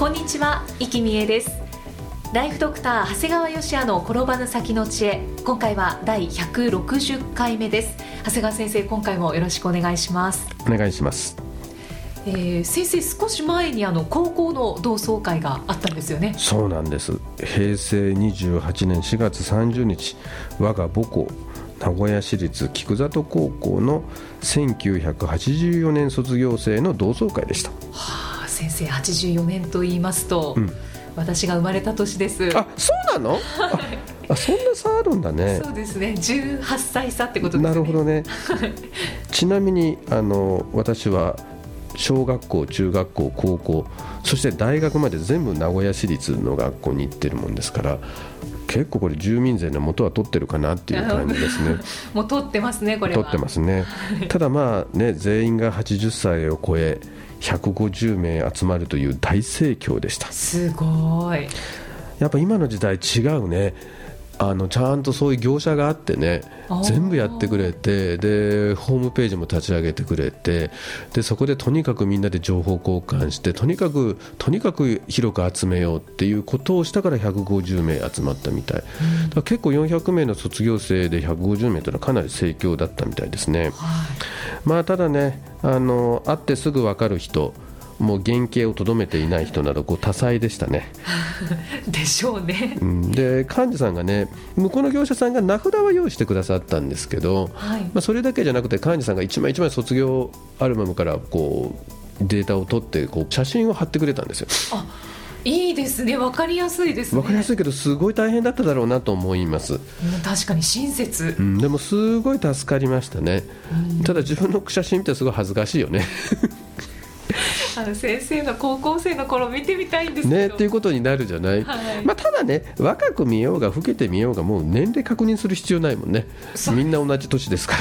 こんにちは、生きみえです。ライフドクター長谷川芳也の転ばぬ先の知恵。今回は第160回目です。長谷川先生今回もよろしくお願いします。お願いします。えー、先生少し前にあの高校の同窓会があったんですよね。そうなんです。平成28年4月30日我が母校名古屋市立菊里高校の1984年卒業生の同窓会でした。はあ先生84年と言いますと、うん。私が生まれた年です。あそうなの？ああそんな差あるんだね。そうですね。18歳差ってことね。なるほどね。ちなみにあの私は小学校中学校高校そして大学まで全部名古屋市立の学校に行ってるもんですから結構これ住民税の元は取ってるかなっていう感じですね。もう取ってますねこれは。取ってますね。ただまあね全員が80歳を超え150名集まるという大盛況でした。すごい。やっぱ今の時代違うねあのちゃんとそういう業者があってね全部やってくれてでホームページも立ち上げてくれてでそこでとにかくみんなで情報交換してとにかくとにかく広く集めようっていうことをしたから150名集まったみたい、だ結構400名の卒業生で150名というのはかなり盛況だったみたいですね。はい。まあただねあの会ってすぐ分かる人もう原型をとどめていない人などこう多彩でしたね、でしょうね。うん、で幹事さんがね向こうの業者さんが名札は用意してくださったんですけど、はい。まあ、それだけじゃなくて幹事さんが一枚一枚卒業アルバムからこうデータを取ってこう写真を貼ってくれたんですよ。あいいですね。わかりやすいですね。分かりやすいけどすごい大変だっただろうなと思います、うん確かに親切。うん、でもすごい助かりましたね。ただ自分の写真見てすごい恥ずかしいよねあの先生の高校生の頃見てみたいんですねっていうことになるじゃない、はい。まあ、ただね若く見ようが老けて見ようがもう年齢確認する必要ないもんね。みんな同じ年ですか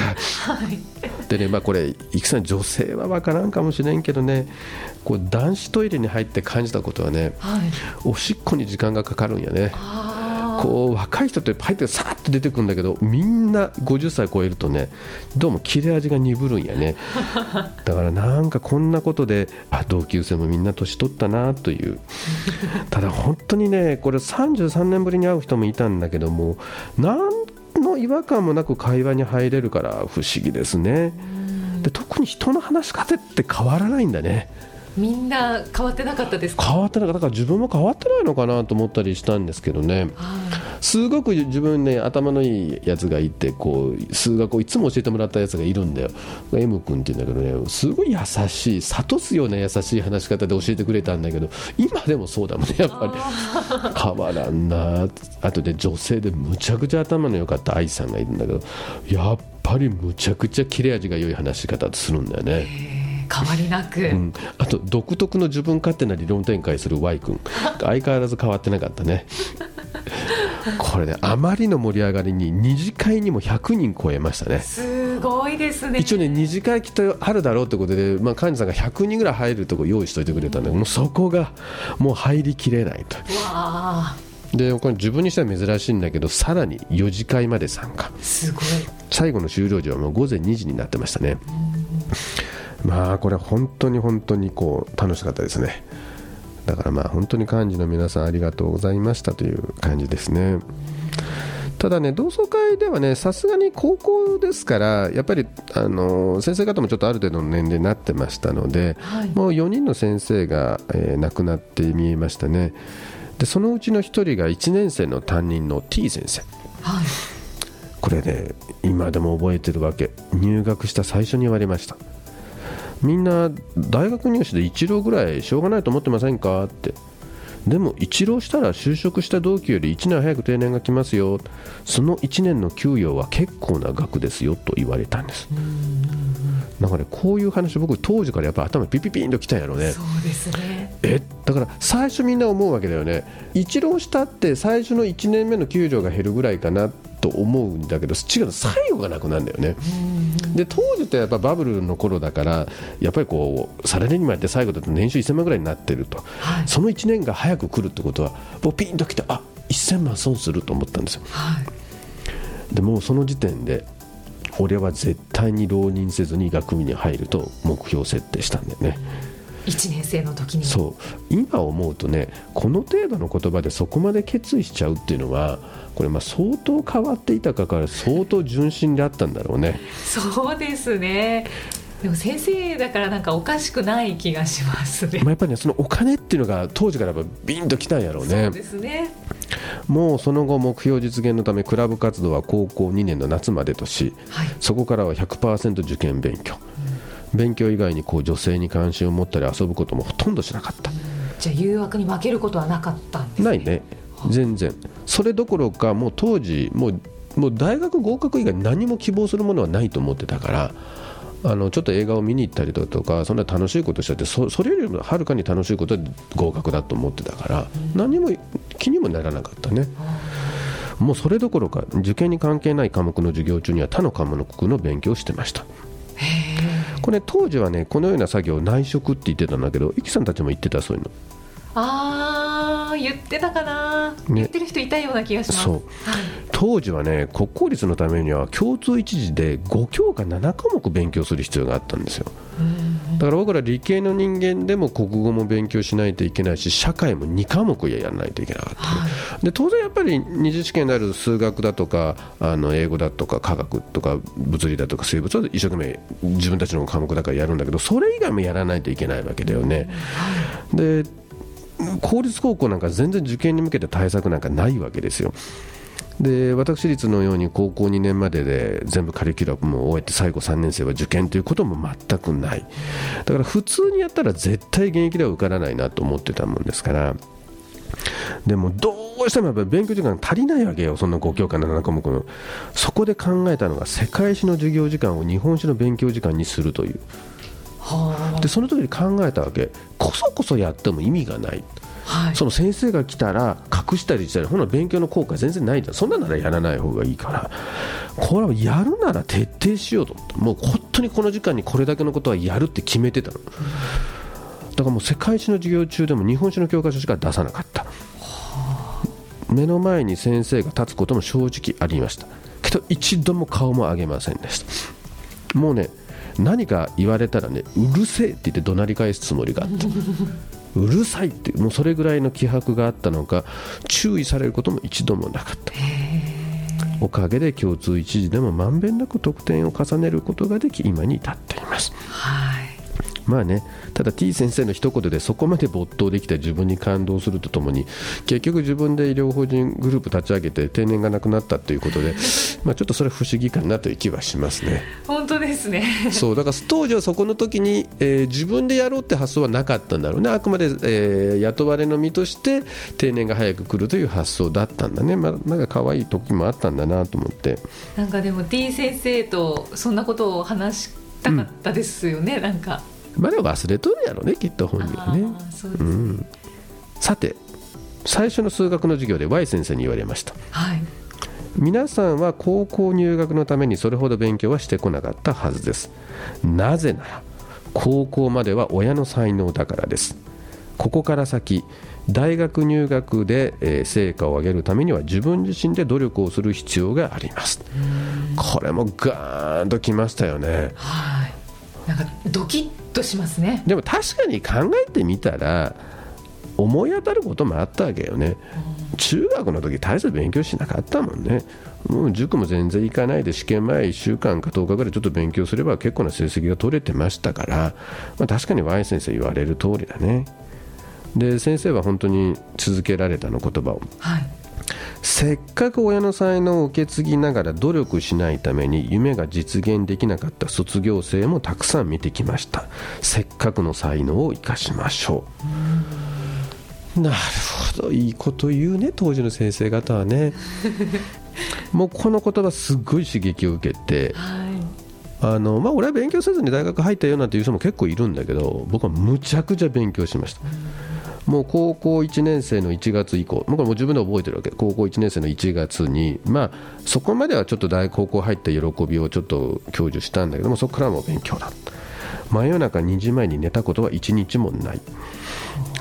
ら。はい。でねまあこれいくさん女性は分からんかもしれんけどね。こう男子トイレに入って感じたことはねはい。おしっこに時間がかかるんやね。ああこう若い人って入ってさーっと出てくるんだけどみんな50歳超えるとねどうも切れ味が鈍るんやね。だからなんかこんなことであ同級生もみんな年取ったなという。ただ本当にねこれ33年ぶりに会う人もいたんだけども何の違和感もなく会話に入れるから不思議ですね。で特に人の話し方って変わらないんだね。みんな変わってなかったですか？変わってなかった。だから自分も変わってないのかなと思ったりしたんですけどね。はすごく自分ね頭のいいやつがいてこう数学をいつも教えてもらったやつがいるんだよ。M 君って言うんだけどねすごい優しい諭すような優しい話し方で教えてくれたんだけど今でもそうだもんねやっぱり。変わらんなあとで女性でむちゃくちゃ頭の良かった愛さんがいるんだけどやっぱりむちゃくちゃ切れ味が良い話し方するんだよね。い変わりなく、うん、あと独特の自分勝手な理論展開する Y 君。相変わらず変わってなかったね。これねあまりの盛り上がりに二次会にも100人超えましたね。すごいですね。一応ね二次会きっとあるだろうってことで、まあ、幹事さんが100人ぐらい入るとこ用意しといてくれたんだけどもうそこがもう入りきれないと。わあでこれ自分にしては珍しいんだけどさらに4次会まで参加。すごい。最後の終了時はもう午前2時になってましたねまあこれ本当に本当にこう楽しかったですね。だからまあ本当に幹事の皆さんありがとうございましたという感じですね。ただね同窓会ではねさすがに高校ですからやっぱりあの先生方もちょっとある程度の年齢になってましたので、はい。もう4人の先生が、えー亡くなって見えましたね。でそのうちの1人が1年生の担任の T 先生。はい。これね今でも覚えてるわけ。入学した最初に言われましたみんな大学入試で一浪ぐらいしょうがないと思ってませんか？って。でも一浪したら就職した同期より1年早く定年が来ますよ。その1年の給与は結構な額ですよと言われたんです。だから、ね、こういう話僕当時からやっぱ頭ピピピンときたんやろね。そうですね。え？だから最初みんな思うわけだよね。一浪したって最初の1年目の給料が減るぐらいかなと思うんだけど違う最後がなくなるんだよねで当時ってやっぱバブルの頃だからやっぱりこうサラリーマンって最後だと年収1000万ぐらいになってると、はい、その1年が早く来るってことはもうピンときてあ1000万損すると思ったんですよ、はい、でもその時点で俺は絶対に浪人せずに学部に入ると目標設定したんだよね。1年生の時にそう。今思うとねこの程度の言葉でそこまで決意しちゃうっていうのはこれまあ相当変わっていたかから相当純真であったんだろうね。そうですね。でも先生だからなんかおかしくない気がしますね、まあ、やっぱりねそのお金っていうのが当時からやっぱビンときたんやろうね。そうですね。もうその後目標実現のためクラブ活動は高校2年の夏までとし、はい、そこからは100%受験勉強、うん、勉強以外にこう女性に関心を持ったり遊ぶこともほとんどしなかった、うん、じゃあ誘惑に負けることはなかったんです、ね、ないね。全然。それどころかもう当時もうもう大学合格以外何も希望するものはないと思ってたからあのちょっと映画を見に行ったりだとかそんな楽しいことしちゃってそそれよりもはるかに楽しいことは合格だと思ってたから何も気にもならなかったね。もうそれどころか受験に関係ない科目の授業中には他の科目の勉強をしてました。これ当時はねこのような作業を内職って言ってたんだけどイキさんたちも言ってたそういうの。あー言ってたかな、ね、言ってる人いたような気がします、はい、当時はね国公立のためには共通一時で5教科7科目勉強する必要があったんですよだから僕ら理系の人間でも国語も勉強しないといけないし社会も2科目やらないといけなかった、はい、で当然やっぱり二次試験である数学だとかあの英語だとか科学とか物理だとか生物は一生懸命自分たちの科目だからやるんだけどそれ以外もやらないといけないわけだよね、で公立高校なんか全然受験に向けて対策なんかないわけですよ。で私立のように高校2年までで全部カリキュラムを終えて最後3年生は受験ということも全くない。だから普通にやったら絶対現役では受からないなと思ってたもんですから。でもどうしてもやっぱり勉強時間足りないわけよそんな5教科7科目の。そこで考えたのが世界史の授業時間を日本史の勉強時間にするという。でその時に考えたわけ。こそこそやっても意味がない、はい、その先生が来たら隠したりしたりほな勉強の効果全然ないん。だそんなならやらない方がいいから。これはやるなら徹底しようともう本当にこの時間にこれだけのことはやるって決めてたの、だからもう世界史の授業中でも日本史の教科書しか出さなかった。目の前に先生が立つことも正直ありました。けど一度も顔も上げませんでした。もうね何か言われたらねうるせえって言って怒鳴り返すつもりがあった。うるさいってもうそれぐらいの気迫があったのか注意されることも一度もなかった。おかげで共通一時でもまんべんなく得点を重ねることができ今に至っています。はいまあね、ただ T 先生の一言でそこまで没頭できた自分に感動するとともに結局自分で医療法人グループ立ち上げて定年がなくなったということで、まあ、ちょっとそれは不思議かなという気はしますね。本当ですねそうだから当時はそこの時に、えー、自分でやろうって発想はなかったんだろうねあくまで、えー、雇われの身として定年が早く来るという発想だったんだね、まあ、なんか可愛い時もあったんだなと思ってなんかでも T 先生とそんなことを話したかったですよね、うん、なんか。まあでも忘れとるやろねきっと本人はね、うん、さて最初の数学の授業で Y 先生に言われました、はい、皆さんは高校入学のためにそれほど勉強はしてこなかったはずです。なぜなら高校までは親の才能だからです。ここから先大学入学で、えー、成果を上げるためには自分自身で努力をする必要があります。これもガーンときましたよね。はい。なんかドキッとしますね。でも確かに考えてみたら思い当たることもあったわけよね、中学の時大して勉強しなかったもんね。もう塾も全然行かないで試験前1週間か10日ぐらいちょっと勉強すれば結構な成績が取れてましたから、まあ、確かに Y 先生言われる通りだね。で先生は本当に続けられたの？言葉を、はい、せっかく親の才能を受け継ぎながら努力しないために夢が実現できなかった卒業生もたくさん見てきました。せっかくの才能を生かしましょう。なるほどいいこと言うね当時の先生方はね。もうこの言葉すっごい刺激を受けて、はい、あのまあ、俺は勉強せずに大学入ったよなんていう人も結構いるんだけど僕はむちゃくちゃ勉強しました。もう高校1年生の1月以降、僕はもう自分で覚えてるわけ、高校1年生の1月に、まあ、そこまではちょっと大高校入った喜びをちょっと享受したんだけども、そこからも勉強だ、真夜中2時前に寝たことは1日もない、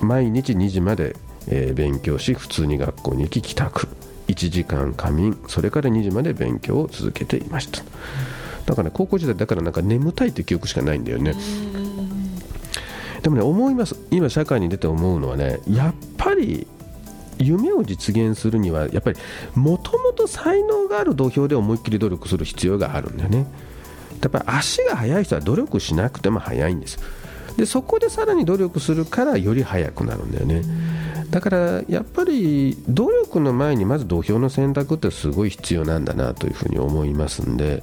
毎日2時まで、えー、勉強し、普通に学校に行き、帰宅、1時間仮眠、それから2時まで勉強を続けていました。だから、ね、高校時代だからなんか眠たいって記憶しかないんだよね。でもね思います。今社会に出て思うのはねやっぱり夢を実現するにはやっぱりもともと才能がある土俵で思いっきり努力する必要があるんだよね。やっぱり足が速い人は努力しなくても速いんです。でそこでさらに努力するからより速くなるんだよね。だからやっぱり努力の前にまず土俵の選択ってすごい必要なんだなというふうに思いますんで、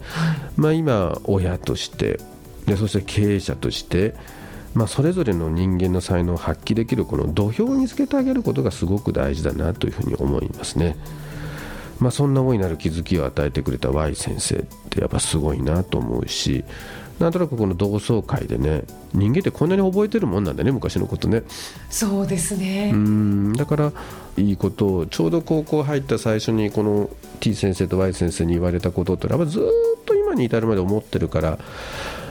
まあ、今親としてでそして経営者としてまあ、それぞれの人間の才能を発揮できるこの土俵を見つけてあげることがすごく大事だなというふうに思いますね。まあ、そんな大いなる気づきを与えてくれた Y 先生ってやっぱすごいなと思うしなんとなくこの同窓会でね人間ってこんなに覚えてるもんなんだね昔のことね。そうですね。うん。だからいいことをちょうど高校入った最初にこの T 先生と Y 先生に言われたことってやっぱずっと今に至るまで思ってるから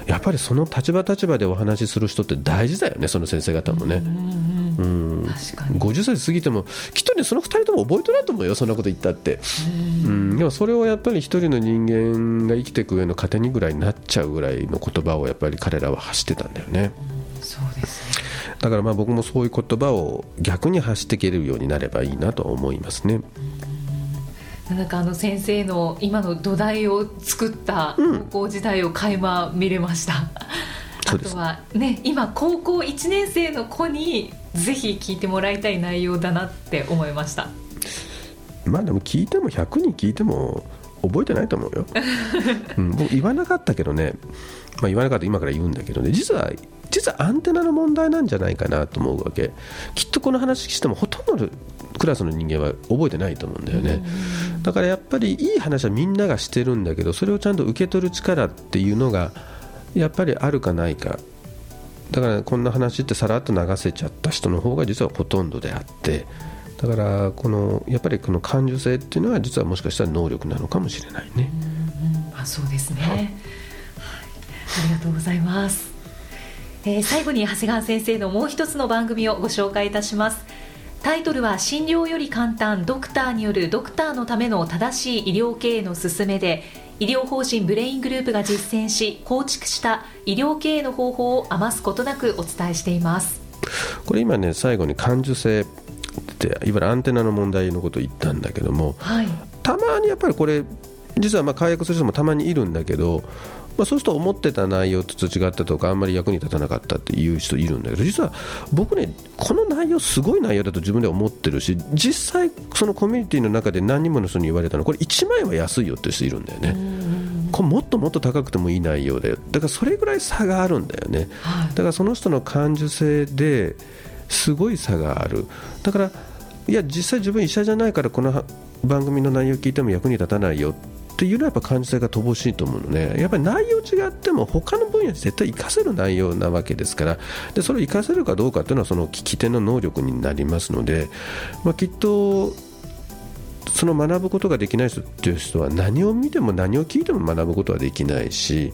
やっぱりその立場立場でお話しする人って大事だよねその先生方もね。うん50歳過ぎてもきっとねその2人とも覚えてないと思うよそんなこと言ったって。うん。でもそれをやっぱり一人の人間が生きていく上の糧にぐらいになっちゃうぐらいの言葉をやっぱり彼らは発してたんだよね。そうですね。だからまあ僕もそういう言葉を逆に発していけるようになればいいなと思いますね。なんかあの先生の今の土台を作った高校時代を垣間見れました、うん、あとはね今高校1年生の子にぜひ聞いてもらいたい内容だなって思いました。まあでも聞いても100人聞いても覚えてないと思うよ、うん、僕言わなかったけどね、まあ、言わなかった今から言うんだけどね。実は実はアンテナの問題なんじゃないかなと思うわけ。きっとこの話してもほとんどのクラスの人間は覚えてないと思うんだよね、だからやっぱりいい話はみんながしてるんだけどそれをちゃんと受け取る力っていうのがやっぱりあるかないか。だからこんな話ってさらっと流せちゃった人の方が実はほとんどであってだからこのやっぱりこの感受性っていうのは実はもしかしたら能力なのかもしれないね。あそうですね、はい、ありがとうございます、えー、最後に長谷川先生のもう一つの番組をご紹介いたします。タイトルは診療より簡単ドクターによるドクターのための正しい医療経営の勧めで医療法人ブレイングループが実践し構築した医療経営の方法を余すことなくお伝えしています。これ今ね最後に感受性っていわゆるアンテナの問題のことを言ったんだけども、はい、たまにやっぱりこれ実はまあ解約する人もたまにいるんだけどまあ、そうすると思ってた内容と違ったとかあんまり役に立たなかったっていう人いるんだけど実は僕ねこの内容すごい内容だと自分で思ってるし実際そのコミュニティの中で何人もの人に言われたのこれ1万円は安いよって人いるんだよね。これもっともっと高くてもいい内容だよだからそれぐらい差があるんだよね、はい、だからその人の感受性ですごい差がある。だからいや実際自分医者じゃないからこの番組の内容聞いても役に立たないよっていうのはやっぱ感受性が乏しいと思うのね。やっぱり内容違っても他の分野に絶対活かせる内容なわけですから。でそれを活かせるかどうかっていうのはその聞き手の能力になりますので、まあ、きっとその学ぶことができない人っていう人は何を見ても何を聞いても学ぶことはできないし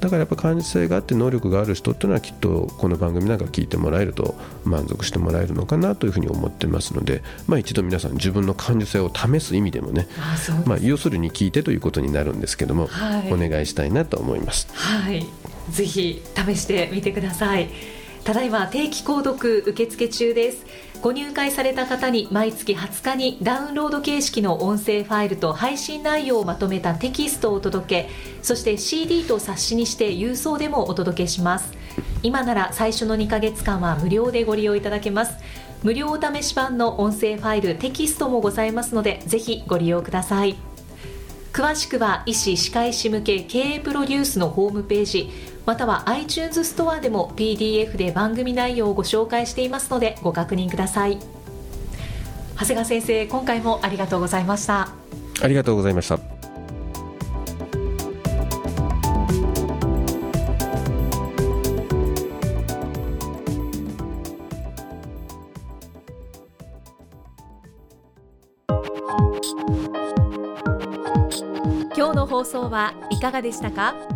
だからやっぱ感受性があって能力がある人っていうのはきっとこの番組なんか聞いてもらえると満足してもらえるのかなというふうに思ってますので、まあ、一度皆さん自分の感受性を試す意味でもねまあ、要するに聞いてということになるんですけども、はい、お願いしたいなと思います。はいぜひ試してみてください。ただいま定期購読受付中です。ご入会された方に毎月20日にダウンロード形式の音声ファイルと配信内容をまとめたテキストをお届けそして CD と冊子にして郵送でもお届けします。今なら最初の2ヶ月間は無料でご利用いただけます。無料お試し版の音声ファイルテキストもございますのでぜひご利用ください。詳しくは医師・歯科医師向け経営プロデュースのホームページまたは iTunes ストアでも PDF で番組内容をご紹介していますのでご確認ください。長谷川先生今回もありがとうございました。ありがとうございました。今日の放送はいかがでしたか？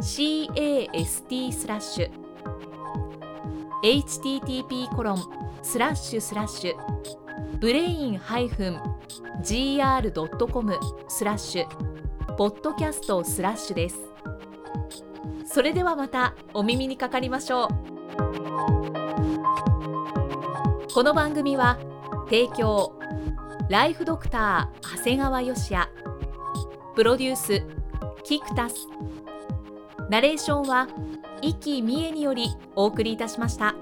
cast スラッシュ http コロンスラッシュスラッシュブレイン -gr.com スラッシュポッドキャストスラッシュです。それではまたお耳にかかりましょう。この番組は提供ライフドクター長谷川芳也。プロデュースキクタス。ナレーションは生きみえによりお送りいたしました。